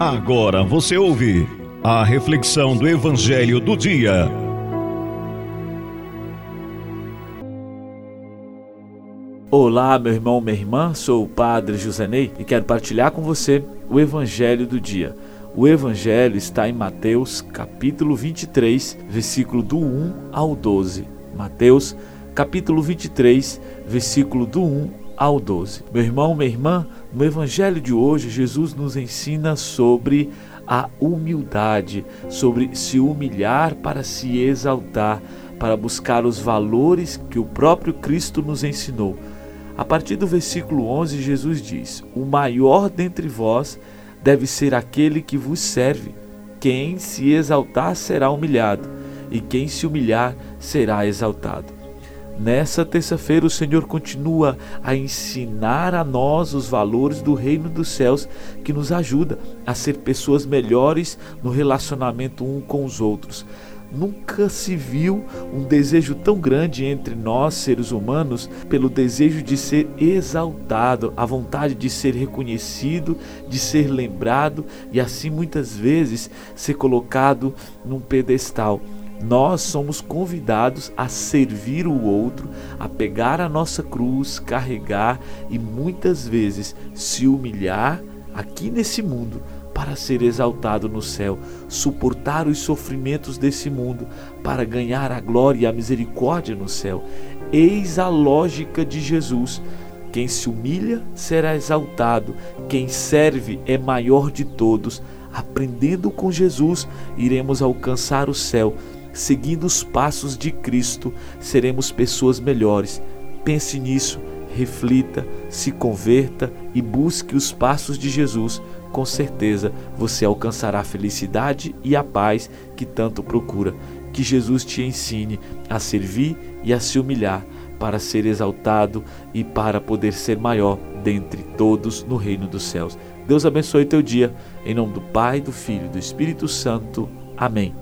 Agora você ouve a reflexão do Evangelho do Dia. Olá, meu irmão, minha irmã, sou o Padre Josenei e quero partilhar com você o Evangelho do Dia. O Evangelho está em Mateus, capítulo 23, versículo do 1 ao 12. Mateus, capítulo 23, versículo do 1 ao 12. Meu irmão, minha irmã, no Evangelho de hoje, Jesus nos ensina sobre a humildade, sobre se humilhar para se exaltar, para buscar os valores que o próprio Cristo nos ensinou. A partir do versículo 11, Jesus diz: O maior dentre vós deve ser aquele que vos serve. Quem se exaltar será humilhado, e quem se humilhar será exaltado. Nessa terça-feira, o Senhor continua a ensinar a nós os valores do reino dos céus que nos ajuda a ser pessoas melhores no relacionamento um com os outros. Nunca se viu um desejo tão grande entre nós, seres humanos, pelo desejo de ser exaltado, a vontade de ser reconhecido, de ser lembrado e assim muitas vezes ser colocado num pedestal. Nós somos convidados a servir o outro, a pegar a nossa cruz, carregar e muitas vezes se humilhar aqui nesse mundo para ser exaltado no céu, suportar os sofrimentos desse mundo para ganhar a glória e a misericórdia no céu. Eis a lógica de Jesus. Quem se humilha será exaltado, quem serve é maior de todos. Aprendendo com Jesus, iremos alcançar o céu seguindo os passos de Cristo, seremos pessoas melhores. Pense nisso, reflita, se converta e busque os passos de Jesus. Com certeza você alcançará a felicidade e a paz que tanto procura. Que Jesus te ensine a servir e a se humilhar para ser exaltado e para poder ser maior dentre todos no reino dos céus. Deus abençoe teu dia. Em nome do Pai, do Filho e do Espírito Santo. Amém.